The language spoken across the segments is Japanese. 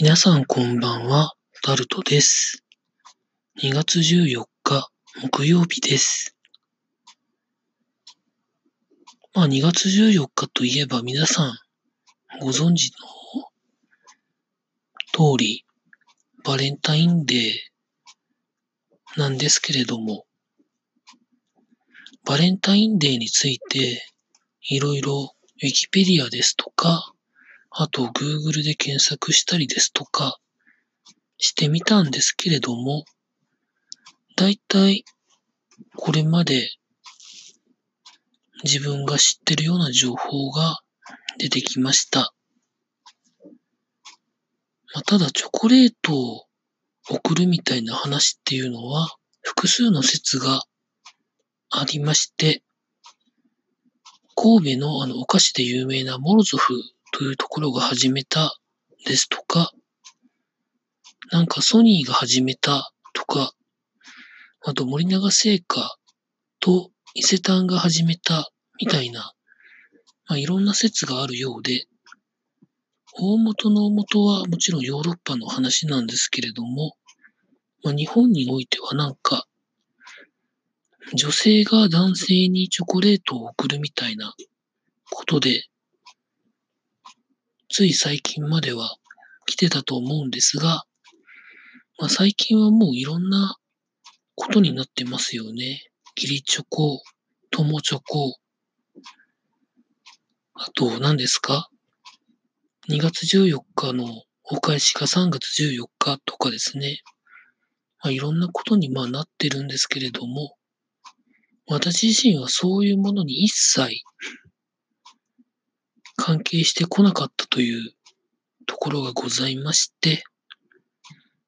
皆さんこんばんは、タルトです。2月14日、木曜日です。まあ2月14日といえば皆さんご存知の通り、バレンタインデーなんですけれども、バレンタインデーについていろいろウィキペディアですとか、あと Google で検索したりですとかしてみたんですけれども、だいたいこれまで自分が知ってるような情報が出てきました。まあ、ただチョコレートを送るみたいな話っていうのは複数の説がありまして、神戸のあのお菓子で有名なモロゾフというところが始めたですとか、なんかソニーが始めたとか、あと森永製菓と伊勢丹が始めたみたいな、まあ、いろんな説があるようで、大元の大元はもちろんヨーロッパの話なんですけれども、まあ、日本においてはなんか、女性が男性にチョコレートを送るみたいなことで、つい最近までは来てたと思うんですが、まあ、最近はもういろんなことになってますよね。ギリチョコ、友チョコ、あと何ですか ?2 月14日のお返しが3月14日とかですね。まあ、いろんなことにまあなってるんですけれども、私自身はそういうものに一切関係してこなかったというところがございまして、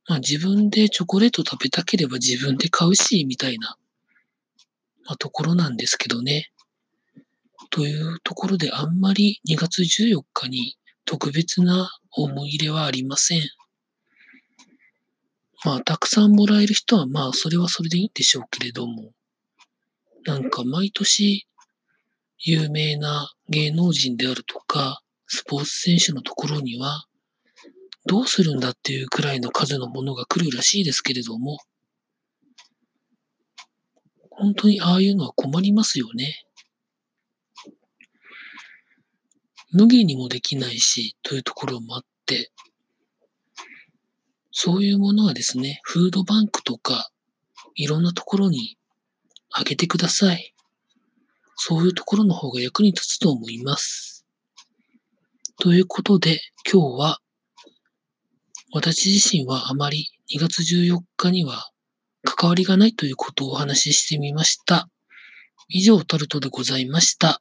まあ自分でチョコレート食べたければ自分で買うし、みたいな、まあ、ところなんですけどね。というところであんまり2月14日に特別な思い入れはありません。まあたくさんもらえる人はまあそれはそれでいいんでしょうけれども、なんか毎年有名な芸能人であるとか、スポーツ選手のところには、どうするんだっていうくらいの数のものが来るらしいですけれども、本当にああいうのは困りますよね。無限にもできないし、というところもあって、そういうものはですね、フードバンクとか、いろんなところにあげてください。そういうところの方が役に立つと思います。ということで、今日は、私自身はあまり2月14日には関わりがないということをお話ししてみました。以上、タルトでございました。